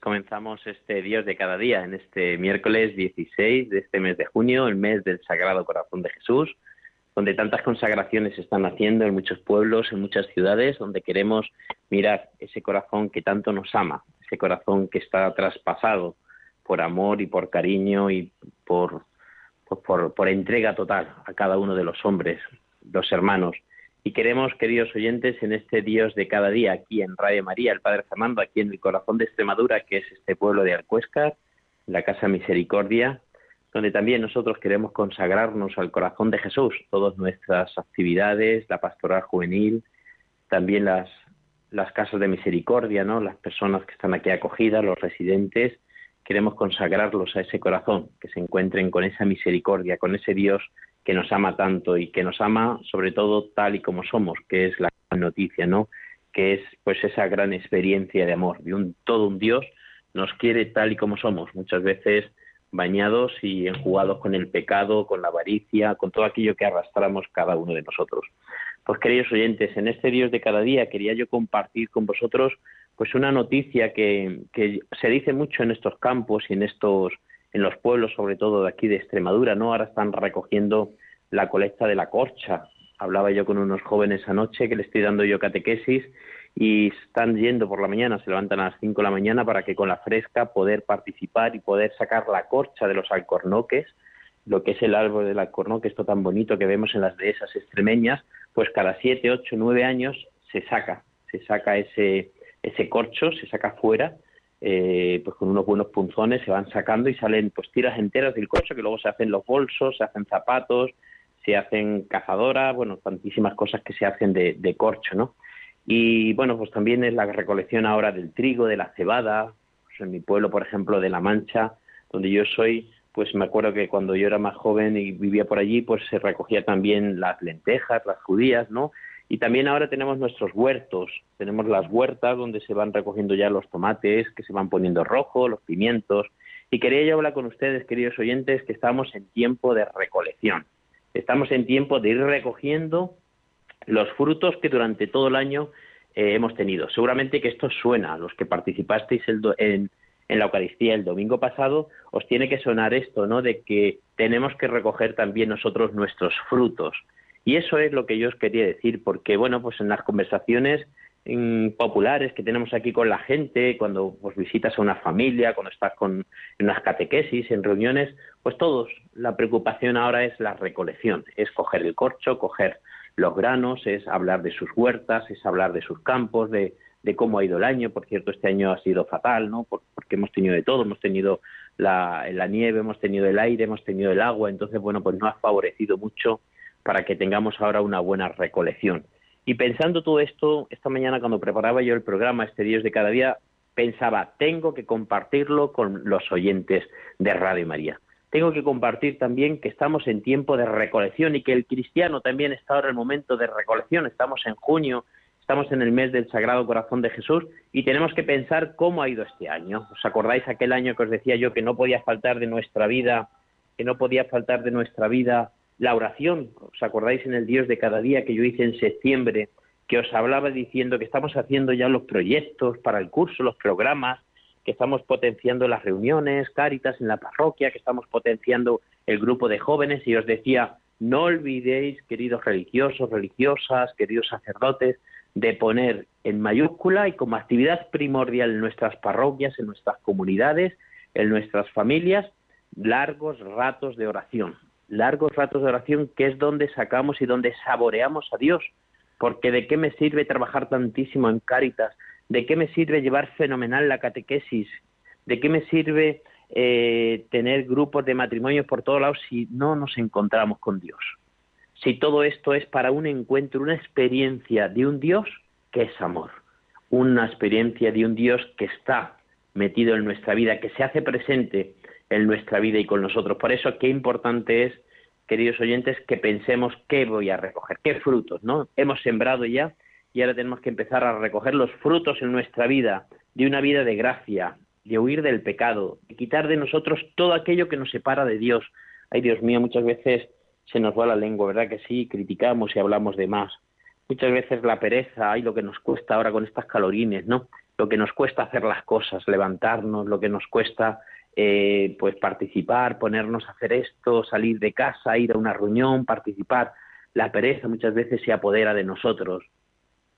comenzamos este Dios de cada día en este miércoles 16 de este mes de junio, el mes del Sagrado Corazón de Jesús, donde tantas consagraciones se están haciendo en muchos pueblos, en muchas ciudades, donde queremos mirar ese corazón que tanto nos ama, ese corazón que está traspasado por amor y por cariño y por, por, por entrega total a cada uno de los hombres, los hermanos y queremos, queridos oyentes, en este Dios de cada día, aquí en Radio María, el Padre Fernando, aquí en el corazón de Extremadura, que es este pueblo de Alcuéscar, la Casa Misericordia, donde también nosotros queremos consagrarnos al corazón de Jesús, todas nuestras actividades, la pastoral juvenil, también las, las casas de misericordia, ¿no? las personas que están aquí acogidas, los residentes, queremos consagrarlos a ese corazón, que se encuentren con esa misericordia, con ese Dios que nos ama tanto y que nos ama sobre todo tal y como somos, que es la noticia, ¿no? Que es pues esa gran experiencia de amor, de un todo un Dios nos quiere tal y como somos, muchas veces bañados y enjugados con el pecado, con la avaricia, con todo aquello que arrastramos cada uno de nosotros. Pues queridos oyentes, en este Dios de cada día quería yo compartir con vosotros pues una noticia que, que se dice mucho en estos campos y en estos en los pueblos, sobre todo de aquí de Extremadura, ¿no? Ahora están recogiendo la colecta de la corcha. Hablaba yo con unos jóvenes anoche que le estoy dando yo catequesis y están yendo por la mañana, se levantan a las 5 de la mañana para que con la fresca poder participar y poder sacar la corcha de los alcornoques, lo que es el árbol del alcornoque, esto tan bonito que vemos en las dehesas extremeñas, pues cada 7, 8, 9 años se saca, se saca ese, ese corcho, se saca fuera eh, pues con unos buenos punzones se van sacando y salen pues tiras enteras del coche que luego se hacen los bolsos, se hacen zapatos, se hacen cazadoras, bueno, tantísimas cosas que se hacen de, corcho, ¿no? Y bueno, pues también es la recolección ahora del trigo, de la cebada, pues en mi pueblo, por ejemplo, de La Mancha, donde yo soy, pues me acuerdo que cuando yo era más joven y vivía por allí, pues se recogía también las lentejas, las judías, ¿no? Y también ahora tenemos nuestros huertos, tenemos las huertas donde se van recogiendo ya los tomates, que se van poniendo rojos, los pimientos. Y quería yo hablar con ustedes, queridos oyentes, que estamos en tiempo de recolección. Estamos en tiempo de ir recogiendo los frutos que durante todo el año eh, hemos tenido. Seguramente que esto suena a los que participasteis en, en la Eucaristía el domingo pasado, os tiene que sonar esto, ¿no? De que tenemos que recoger también nosotros nuestros frutos y eso es lo que yo os quería decir, porque bueno, pues en las conversaciones mm, populares que tenemos aquí con la gente, cuando pues, visitas a una familia, cuando estás con, en unas catequesis, en reuniones, pues todos, la preocupación ahora es la recolección, es coger el corcho, coger los granos, es hablar de sus huertas, es hablar de sus campos, de, de cómo ha ido el año. Por cierto, este año ha sido fatal, ¿no? Porque hemos tenido de todo, hemos tenido la, la nieve, hemos tenido el aire, hemos tenido el agua, entonces, bueno, pues no ha favorecido mucho para que tengamos ahora una buena recolección. Y pensando todo esto, esta mañana cuando preparaba yo el programa Este Dios de cada día, pensaba, tengo que compartirlo con los oyentes de Radio María. Tengo que compartir también que estamos en tiempo de recolección y que el cristiano también está ahora en el momento de recolección. Estamos en junio, estamos en el mes del Sagrado Corazón de Jesús y tenemos que pensar cómo ha ido este año. ¿Os acordáis aquel año que os decía yo que no podía faltar de nuestra vida, que no podía faltar de nuestra vida la oración, ¿os acordáis en el Dios de cada día que yo hice en septiembre, que os hablaba diciendo que estamos haciendo ya los proyectos para el curso, los programas, que estamos potenciando las reuniones, cáritas en la parroquia, que estamos potenciando el grupo de jóvenes y os decía, no olvidéis, queridos religiosos, religiosas, queridos sacerdotes, de poner en mayúscula y como actividad primordial en nuestras parroquias, en nuestras comunidades, en nuestras familias, largos ratos de oración largos ratos de oración, que es donde sacamos y donde saboreamos a Dios. Porque de qué me sirve trabajar tantísimo en Cáritas, de qué me sirve llevar fenomenal la catequesis, de qué me sirve eh, tener grupos de matrimonios por todos lados si no nos encontramos con Dios. Si todo esto es para un encuentro, una experiencia de un Dios que es amor, una experiencia de un Dios que está metido en nuestra vida, que se hace presente en nuestra vida y con nosotros. Por eso, qué importante es, queridos oyentes, que pensemos qué voy a recoger, qué frutos, ¿no? Hemos sembrado ya y ahora tenemos que empezar a recoger los frutos en nuestra vida, de una vida de gracia, de huir del pecado, de quitar de nosotros todo aquello que nos separa de Dios. Ay, Dios mío, muchas veces se nos va la lengua, ¿verdad que sí? Criticamos y hablamos de más. Muchas veces la pereza, ay, lo que nos cuesta ahora con estas calorines, ¿no? Lo que nos cuesta hacer las cosas, levantarnos, lo que nos cuesta eh, pues participar, ponernos a hacer esto, salir de casa, ir a una reunión, participar. La pereza muchas veces se apodera de nosotros.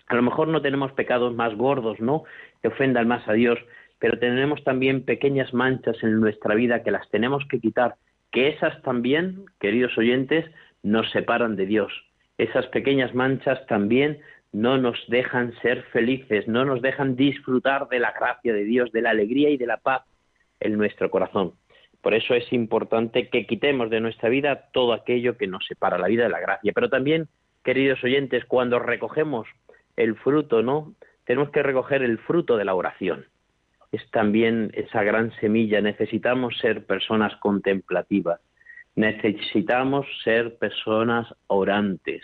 A lo mejor no tenemos pecados más gordos, ¿no? Que ofendan más a Dios, pero tenemos también pequeñas manchas en nuestra vida que las tenemos que quitar, que esas también, queridos oyentes, nos separan de Dios. Esas pequeñas manchas también no nos dejan ser felices, no nos dejan disfrutar de la gracia de Dios, de la alegría y de la paz en nuestro corazón. Por eso es importante que quitemos de nuestra vida todo aquello que nos separa la vida de la gracia. Pero también, queridos oyentes, cuando recogemos el fruto, ¿no? Tenemos que recoger el fruto de la oración. Es también esa gran semilla. Necesitamos ser personas contemplativas. Necesitamos ser personas orantes.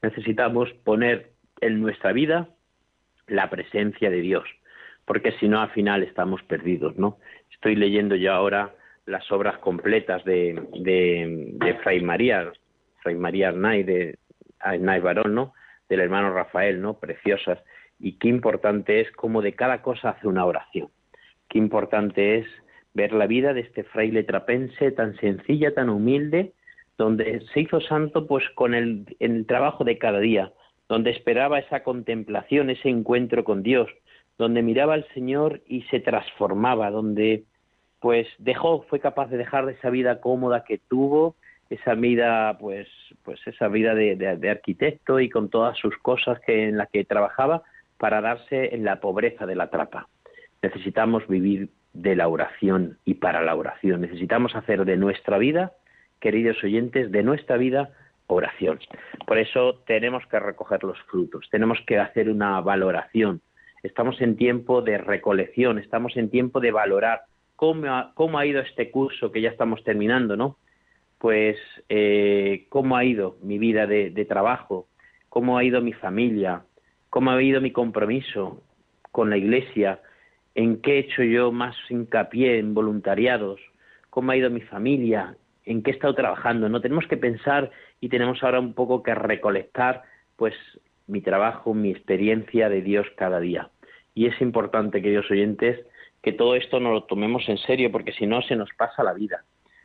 Necesitamos poner en nuestra vida la presencia de Dios, porque si no al final estamos perdidos, ¿no? Estoy leyendo yo ahora las obras completas de, de, Fray María, Fray María Arnay, de Arnay Barón, ¿no? Del hermano Rafael, ¿no? Preciosas. Y qué importante es cómo de cada cosa hace una oración. Qué importante es ver la vida de este fraile trapense tan sencilla, tan humilde, donde se hizo santo pues con el, el trabajo de cada día, donde esperaba esa contemplación, ese encuentro con Dios, donde miraba al Señor y se transformaba, donde pues dejó, fue capaz de dejar de esa vida cómoda que tuvo, esa vida, pues, pues esa vida de, arquitecto y con todas sus cosas que en las que trabajaba para darse en la pobreza de la trapa. Necesitamos vivir de la oración y para la oración. Necesitamos hacer de nuestra vida, queridos oyentes, de nuestra vida oración. Por eso tenemos que recoger los frutos, tenemos que hacer una valoración. Estamos en tiempo de recolección, estamos en tiempo de valorar cómo ha, ido este curso que ya estamos terminando, ¿no? Pues eh, cómo ha ido mi vida de, trabajo, cómo ha ido mi familia, cómo ha ido mi compromiso con la iglesia, en qué he hecho yo más hincapié en voluntariados, cómo ha ido mi familia, en qué he estado trabajando. No tenemos que pensar y tenemos ahora un poco que recolectar, pues mi trabajo, mi experiencia de Dios cada día. Y es importante, queridos oyentes, que todo esto no lo tomemos en serio, porque si no se nos pasa la vida,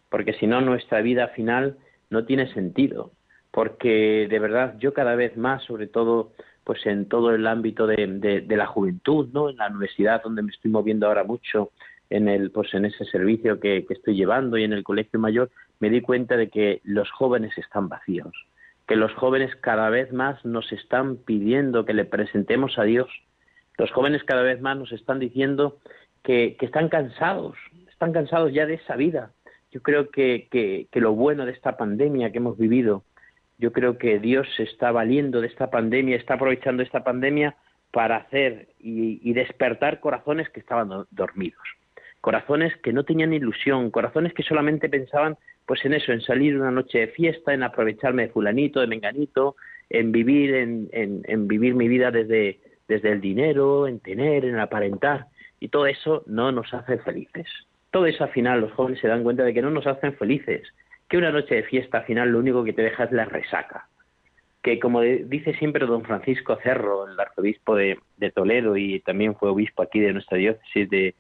porque si no nuestra vida final no tiene sentido, porque de verdad yo cada vez más, sobre todo pues en todo el ámbito de, la juventud, ¿no? En la universidad donde me estoy moviendo ahora mucho, en el pues en ese servicio que, que estoy llevando y en el colegio mayor, me di cuenta de que los jóvenes están vacíos, que los jóvenes cada vez más nos están pidiendo que le presentemos a Dios. Los jóvenes cada vez más nos están diciendo que, están cansados, están cansados ya de esa vida. Yo creo que, que, lo bueno de esta pandemia que hemos vivido, yo creo que Dios se está valiendo de esta pandemia, está aprovechando esta pandemia para hacer y, despertar corazones que estaban dormidos, corazones que no tenían ilusión, corazones que solamente pensaban pues en eso, en salir una noche de fiesta, en aprovecharme de fulanito, de menganito, en vivir, en, en, en vivir mi vida desde, desde el dinero, en tener, en aparentar. Y todo eso no nos hace felices. Todo eso al final los jóvenes se dan cuenta de que no nos hacen felices, que una noche de fiesta al final lo único que te deja es la resaca. Que como dice siempre don Francisco Cerro, el arzobispo de, Toledo y también fue obispo aquí de nuestra diócesis de,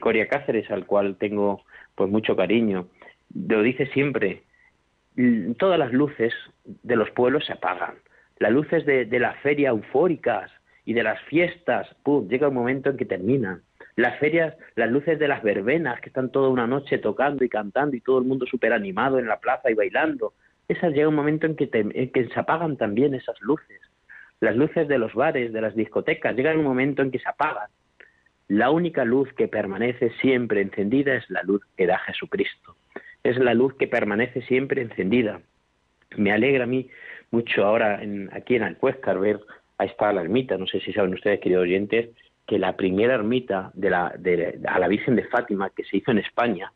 Coria Cáceres, al cual tengo pues mucho cariño, lo dice siempre, todas las luces de los pueblos se apagan. Las luces de, de la feria eufóricas y de las fiestas, ¡pum! llega un momento en que terminan. Las ferias, las luces de las verbenas, que están toda una noche tocando y cantando y todo el mundo súper animado en la plaza y bailando. Esas llega un momento en que, que se apagan también esas luces. Las luces de los bares, de las discotecas, llega un momento en que se apagan. La única luz que permanece siempre encendida es la luz que da Jesucristo. Es la luz que permanece siempre encendida. Me alegra a mí mucho ahora en, aquí en Alcuéscar ver ahí está la ermita, no sé si saben ustedes, queridos oyentes, que la primera ermita de la, de, a la Virgen de Fátima que se hizo en España,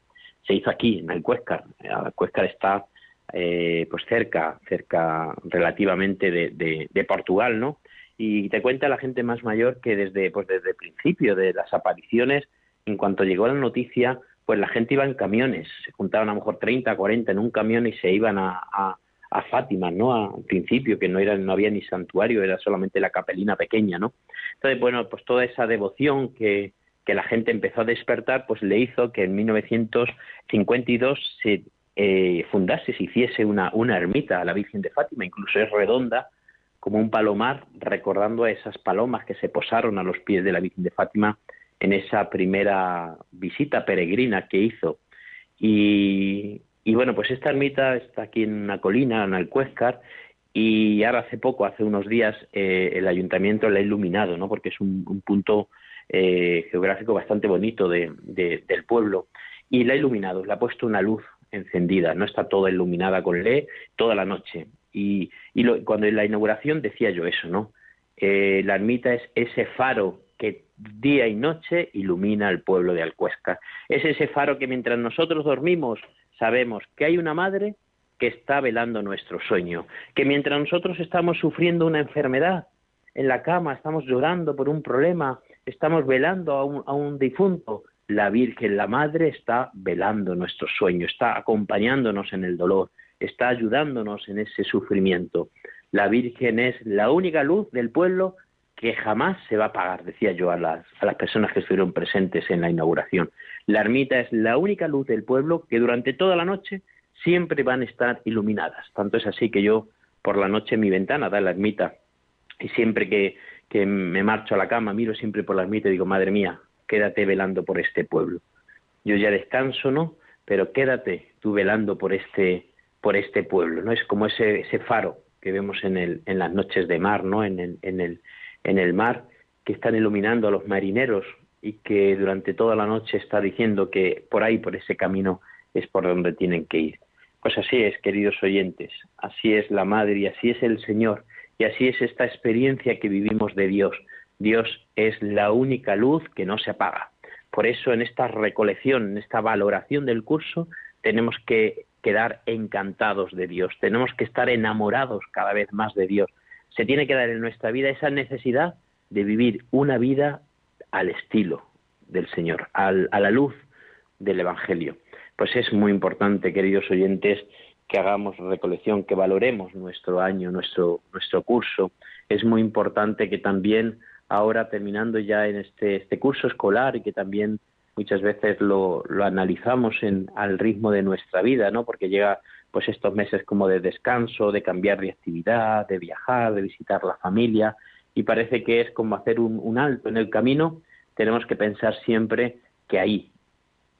se hizo aquí, en Alcuéscar. Alcuéscar está eh, pues cerca, cerca relativamente de, de, Portugal, ¿no? Y te cuenta la gente más mayor que desde, pues desde el principio de las apariciones, en cuanto llegó la noticia, pues la gente iba en camiones, se juntaban a lo mejor 30, 40 en un camión y se iban a, a Fátima, ¿no? Al principio, que no, era, no había ni santuario, era solamente la capelina pequeña, ¿no? Entonces, bueno, pues toda esa devoción que, que la gente empezó a despertar, pues le hizo que en 1952 se eh, fundase, se hiciese una, una ermita a la Virgen de Fátima, incluso es redonda, como un palomar, recordando a esas palomas que se posaron a los pies de la Virgen de Fátima en esa primera visita peregrina que hizo. Y, y bueno, pues esta ermita está aquí en una colina, en Alcuéscar, y ahora hace poco, hace unos días, eh, el ayuntamiento la ha iluminado, ¿no? Porque es un punto eh, geográfico bastante bonito de, del pueblo y la ha iluminado, le ha puesto una luz encendida, no está toda iluminada con LED toda la noche. Y, y cuando en la inauguración decía yo eso, ¿no? Eh, la ermita es ese faro que día y noche ilumina al pueblo de Alcuesca. Es ese faro que mientras nosotros dormimos sabemos que hay una madre que está velando nuestro sueño, que mientras nosotros estamos sufriendo una enfermedad en la cama, estamos llorando por un problema, estamos velando a un, a un difunto, la Virgen, la Madre, está velando nuestro sueño, está acompañándonos en el dolor, está ayudándonos en ese sufrimiento. La Virgen es la única luz del pueblo que jamás se va a apagar, decía yo a las, a las personas que estuvieron presentes en la inauguración. La ermita es la única luz del pueblo que durante toda la noche siempre van a estar iluminadas. Tanto es así que yo por la noche mi ventana da la ermita y siempre que, que me marcho a la cama, miro siempre por la ermita y digo, madre mía, quédate velando por este pueblo. Yo ya descanso, ¿no? Pero quédate tú velando por este, por este pueblo, ¿no? Es como ese, ese faro que vemos en, el, en las noches de mar, ¿no? En el, en, el, en el mar, que están iluminando a los marineros y que durante toda la noche está diciendo que por ahí, por ese camino, es por donde tienen que ir. Pues así es, queridos oyentes, así es la Madre y así es el Señor y así es esta experiencia que vivimos de Dios. Dios es la única luz que no se apaga. Por eso en esta recolección, en esta valoración del curso, tenemos que quedar encantados de Dios, tenemos que estar enamorados cada vez más de Dios. Se tiene que dar en nuestra vida esa necesidad de vivir una vida al estilo del Señor, a la luz del Evangelio. Pues es muy importante, queridos oyentes, que hagamos recolección, que valoremos nuestro año, nuestro, nuestro curso. Es muy importante que también ahora terminando ya en este, este curso escolar y que también muchas veces lo, lo analizamos en, al ritmo de nuestra vida, ¿no? Porque llega pues estos meses como de descanso, de cambiar de actividad, de viajar, de visitar la familia y parece que es como hacer un, alto en el camino. Tenemos que pensar siempre que ahí,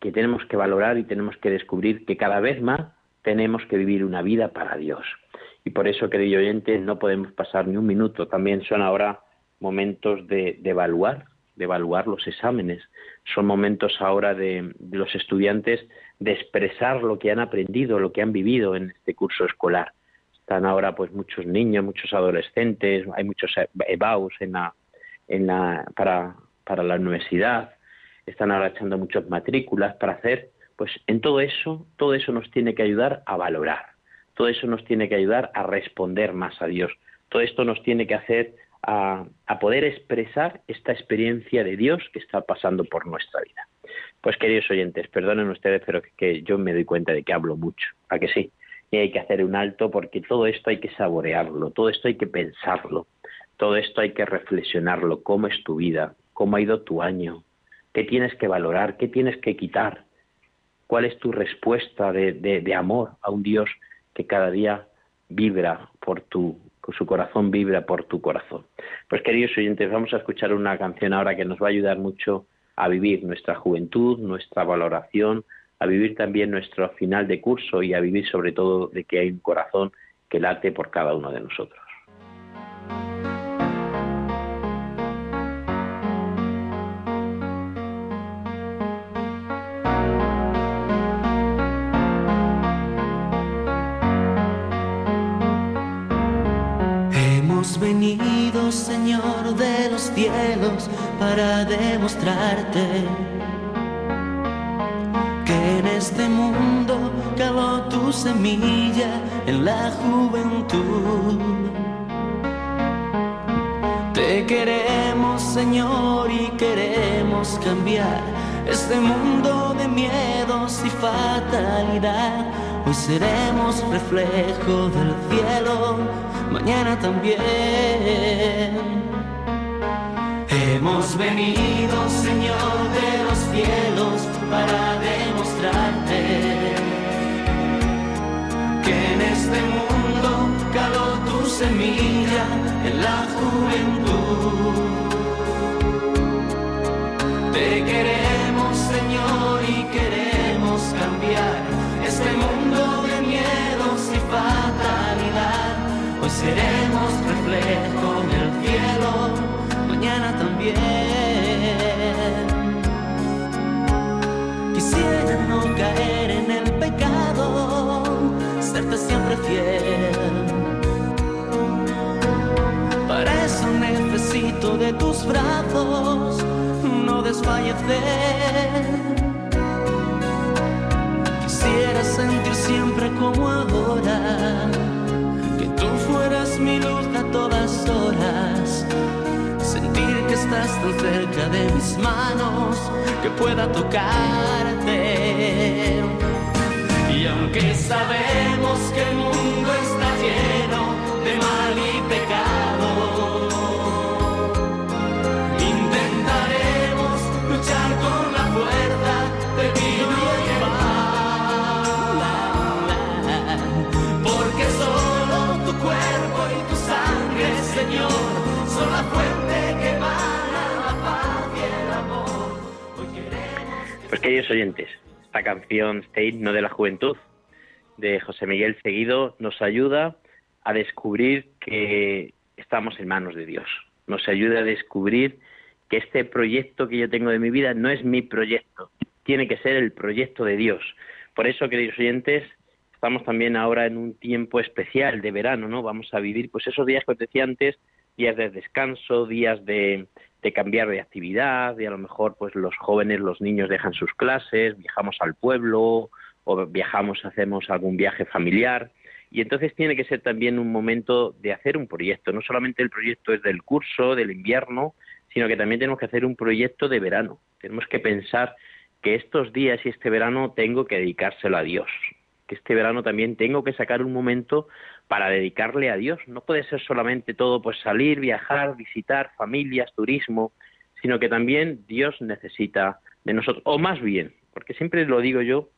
que tenemos que valorar y tenemos que descubrir que cada vez más tenemos que vivir una vida para Dios. Y por eso, querido oyente, no podemos pasar ni un minuto. También son ahora momentos de, evaluar, de evaluar los exámenes. Son momentos ahora de, los estudiantes de expresar lo que han aprendido, lo que han vivido en este curso escolar. Están ahora pues muchos niños, muchos adolescentes, hay muchos EBAUs en la, en la, para, para la universidad, están ahora echando muchas matrículas para hacer pues en todo eso, todo eso nos tiene que ayudar a valorar, todo eso nos tiene que ayudar a responder más a Dios, todo esto nos tiene que hacer a, poder expresar esta experiencia de Dios que está pasando por nuestra vida. Pues queridos oyentes, perdonen ustedes, pero que, yo me doy cuenta de que hablo mucho, ¿a que sí? Y hay que hacer un alto porque todo esto hay que saborearlo, todo esto hay que pensarlo, todo esto hay que reflexionarlo, cómo es tu vida, cómo ha ido tu año, qué tienes que valorar, qué tienes que quitar, ¿Cuál es tu respuesta de, amor a un Dios que cada día vibra por tu, su corazón vibra por tu corazón? Pues queridos oyentes, vamos a escuchar una canción ahora que nos va a ayudar mucho a vivir nuestra juventud, nuestra valoración, a vivir también nuestro final de curso y a vivir sobre todo de que hay un corazón que late por cada uno de nosotros. Hemos venido, Señor de los cielos, para demostrarte que en este mundo caló tu semilla en la juventud. Te queremos, Señor, y queremos cambiar este mundo de miedos y fatalidad. Hoy seremos reflejo del cielo, mañana también. Hemos venido, Señor de los cielos, para demostrarte que en este mundo caló tu semilla en la juventud. Seremos reflejo en el cielo, mañana también. Quisiera no caer en el pecado, serte siempre fiel. Para eso necesito de tus brazos, no desfallecer. Quisiera sentir siempre como ahora, tú fueras mi luz a todas horas. Sentir que estás tan cerca de mis manos, que pueda tocarte. Y aunque sabemos que el mundo está lleno queridos oyentes, esta canción Stay, no de la juventud, de José Miguel Seguido, nos ayuda a descubrir que estamos en manos de Dios. Nos ayuda a descubrir que este proyecto que yo tengo de mi vida no es mi proyecto, tiene que ser el proyecto de Dios. Por eso, queridos oyentes, estamos también ahora en un tiempo especial de verano, ¿no? Vamos a vivir pues esos días que os decía antes, días de descanso, días de, de cambiar de actividad, y a lo mejor pues los jóvenes, los niños dejan sus clases, viajamos al pueblo o viajamos, hacemos algún viaje familiar. Y entonces tiene que ser también un momento de hacer un proyecto. No solamente el proyecto es del curso, del invierno, sino que también tenemos que hacer un proyecto de verano. Tenemos que pensar que estos días y este verano tengo que dedicárselo a Dios. Que este verano también tengo que sacar un momento para dedicarle a Dios. No puede ser solamente todo pues salir, viajar, visitar familias, turismo, sino que también Dios necesita de nosotros, o más bien, porque siempre lo digo yo,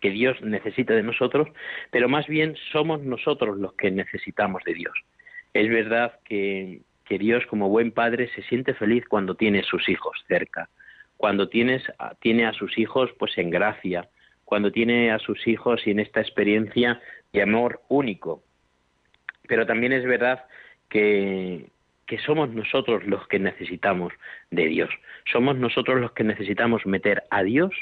que Dios necesita de nosotros, pero más bien somos nosotros los que necesitamos de Dios. Es verdad que, que Dios como buen padre se siente feliz cuando tiene sus hijos cerca, cuando tienes, tiene a sus hijos pues en gracia, cuando tiene a sus hijos y en esta experiencia de amor único. Pero también es verdad que, que somos nosotros los que necesitamos de Dios. Somos nosotros los que necesitamos meter a Dios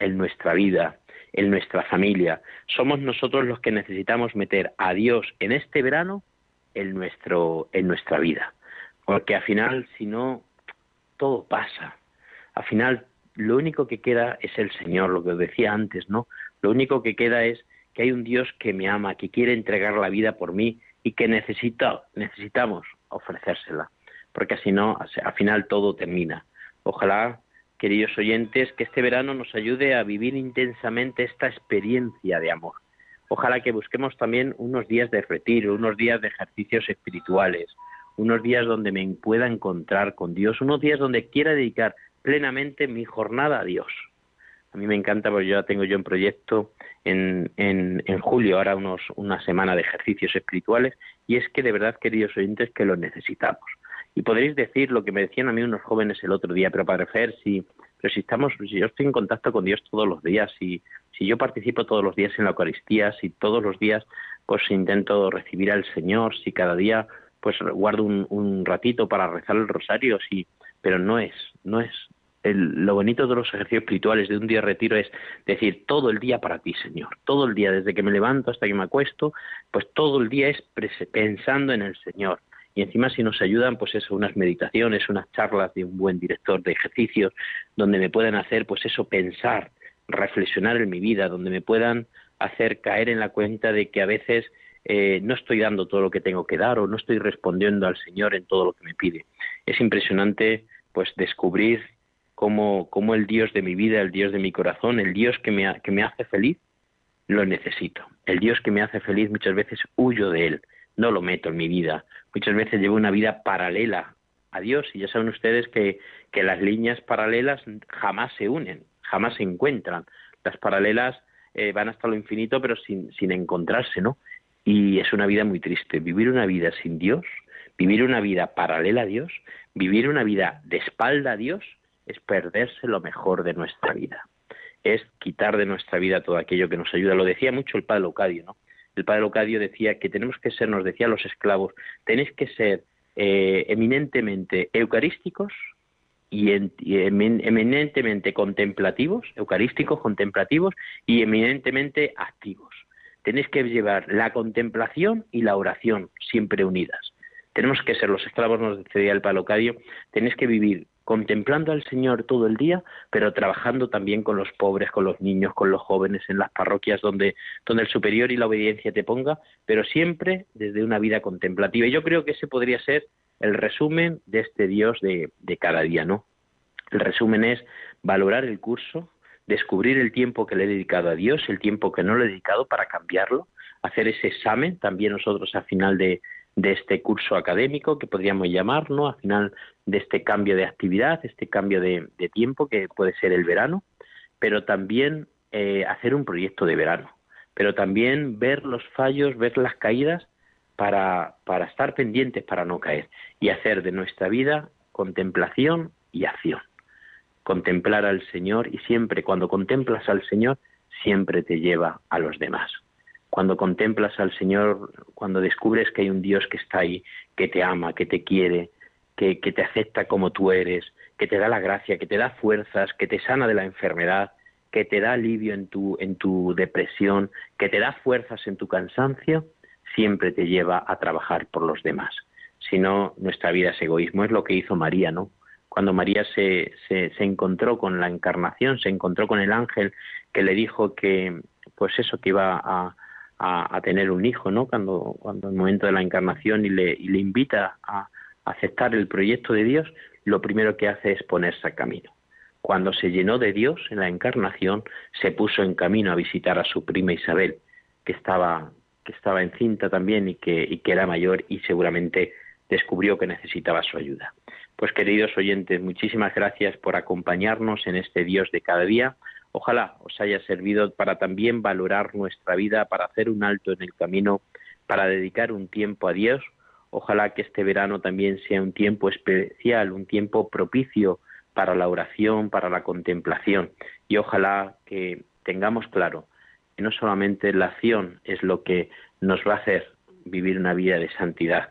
en nuestra vida, en nuestra familia. Somos nosotros los que necesitamos meter a Dios en este verano en, nuestro, en nuestra vida. Porque al final, si no, todo pasa. Al final, lo único que queda es el Señor, lo que os decía antes, ¿no? Lo único que queda es que hay un Dios que me ama, que quiere entregar la vida por mí y que necesita, necesitamos ofrecérsela. Porque si no, al final todo termina. Ojalá queridos oyentes, que este verano nos ayude a vivir intensamente esta experiencia de amor. Ojalá que busquemos también unos días de retiro, unos días de ejercicios espirituales, unos días donde me pueda encontrar con Dios, unos días donde quiera dedicar plenamente mi jornada a Dios. A mí me encanta, porque yo ya tengo yo un proyecto en, en, en julio, ahora unos, una semana de ejercicios espirituales, y es que de verdad, queridos oyentes, que lo necesitamos. Y podréis decir lo que me decían a mí unos jóvenes el otro día, pero para Fer, si, pero si estamos, si yo estoy en contacto con Dios todos los días, si, si yo participo todos los días en la Eucaristía, si todos los días pues intento recibir al Señor, si cada día pues guardo un, un ratito para rezar el rosario, sí, pero no es, no es. El, lo bonito de los ejercicios espirituales de un día de retiro es decir todo el día para ti, Señor, todo el día, desde que me levanto hasta que me acuesto, pues todo el día es pensando en el Señor y encima si nos ayudan, pues eso, unas meditaciones, unas charlas de un buen director de ejercicios, donde me puedan hacer, pues eso, pensar, reflexionar en mi vida, donde me puedan hacer caer en la cuenta de que a veces eh, no estoy dando todo lo que tengo que dar o no estoy respondiendo al Señor en todo lo que me pide. Es impresionante pues descubrir cómo, cómo el Dios de mi vida, el Dios de mi corazón, el Dios que me, que me hace feliz, lo necesito. El Dios que me hace feliz muchas veces huyo de él, no lo meto en mi vida. Muchas veces llevo una vida paralela a Dios y ya saben ustedes que, que las líneas paralelas jamás se unen, jamás se encuentran. Las paralelas eh, van hasta lo infinito pero sin, sin encontrarse, ¿no? Y es una vida muy triste. Vivir una vida sin Dios, vivir una vida paralela a Dios, vivir una vida de espalda a Dios, es perderse lo mejor de nuestra vida. Es quitar de nuestra vida todo aquello que nos ayuda. Lo decía mucho el padre Locadio, ¿no? El padre Locadio decía que tenemos que ser, nos decía a los esclavos, tenéis que ser eh, eminentemente eucarísticos y, eminentemente contemplativos, eucarísticos, contemplativos y eminentemente activos. Tenéis que llevar la contemplación y la oración siempre unidas. Tenemos que ser los esclavos, nos decía el palocadio, tenéis que vivir contemplando al Señor todo el día, pero trabajando también con los pobres, con los niños, con los jóvenes, en las parroquias donde, donde el superior y la obediencia te ponga, pero siempre desde una vida contemplativa. Y yo creo que ese podría ser el resumen de este Dios de, de cada día, ¿no? El resumen es valorar el curso, descubrir el tiempo que le he dedicado a Dios, el tiempo que no le he dedicado para cambiarlo, hacer ese examen también nosotros al final de, de este curso académico que podríamos llamar, ¿no? Al final de este cambio de actividad, este cambio de, tiempo que puede ser el verano, pero también eh, hacer un proyecto de verano, pero también ver los fallos, ver las caídas para, para estar pendientes, para no caer y hacer de nuestra vida contemplación y acción. Contemplar al Señor y siempre cuando contemplas al Señor, siempre te lleva a los demás cuando contemplas al Señor, cuando descubres que hay un Dios que está ahí, que te ama, que te quiere, que, te acepta como tú eres, que te da la gracia, que te da fuerzas, que te sana de la enfermedad, que te da alivio en tu, en tu depresión, que te da fuerzas en tu cansancio, siempre te lleva a trabajar por los demás. Si no, nuestra vida es egoísmo. Es lo que hizo María, ¿no? Cuando María se, se, se encontró con la encarnación, se encontró con el ángel que le dijo que, pues eso, que iba a, a, tener un hijo, ¿no? Cuando, cuando el momento de la encarnación y le, y le invita a, aceptar el proyecto de Dios, lo primero que hace es ponerse a camino. Cuando se llenó de Dios en la encarnación, se puso en camino a visitar a su prima Isabel, que estaba, que estaba encinta también y que, y que era mayor y seguramente descubrió que necesitaba su ayuda. Pues queridos oyentes, muchísimas gracias por acompañarnos en este Dios de cada día. Ojalá os haya servido para también valorar nuestra vida, para hacer un alto en el camino, para dedicar un tiempo a Dios. Ojalá que este verano también sea un tiempo especial, un tiempo propicio para la oración, para la contemplación. Y ojalá que tengamos claro que no solamente la acción es lo que nos va a hacer vivir una vida de santidad,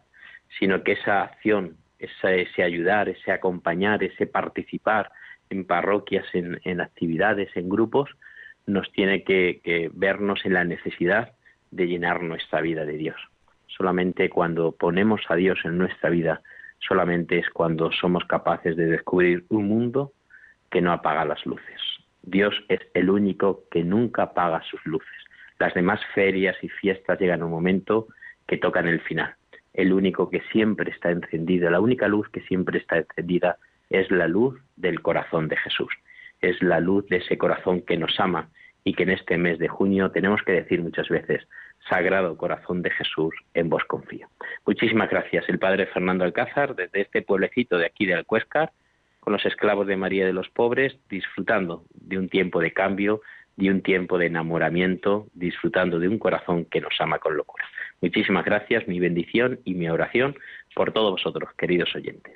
sino que esa acción, ese ayudar, ese acompañar, ese participar, en parroquias, en, actividades, en grupos, nos tiene que, vernos en la necesidad de llenar nuestra vida de Dios. Solamente cuando ponemos a Dios en nuestra vida, solamente es cuando somos capaces de descubrir un mundo que no apaga las luces. Dios es el único que nunca apaga sus luces. Las demás ferias y fiestas llegan a un momento que tocan el final. El único que siempre está encendido, la única luz que siempre está encendida es la luz del corazón de Jesús, es la luz de ese corazón que nos ama y que en este mes de junio tenemos que decir muchas veces, Sagrado Corazón de Jesús, en vos confío. Muchísimas gracias, el Padre Fernando Alcázar, desde este pueblecito de aquí de Alcuéscar, con los esclavos de María de los Pobres, disfrutando de un tiempo de cambio, de un tiempo de enamoramiento, disfrutando de un corazón que nos ama con locura. Muchísimas gracias, mi bendición y mi oración por todos vosotros, queridos oyentes.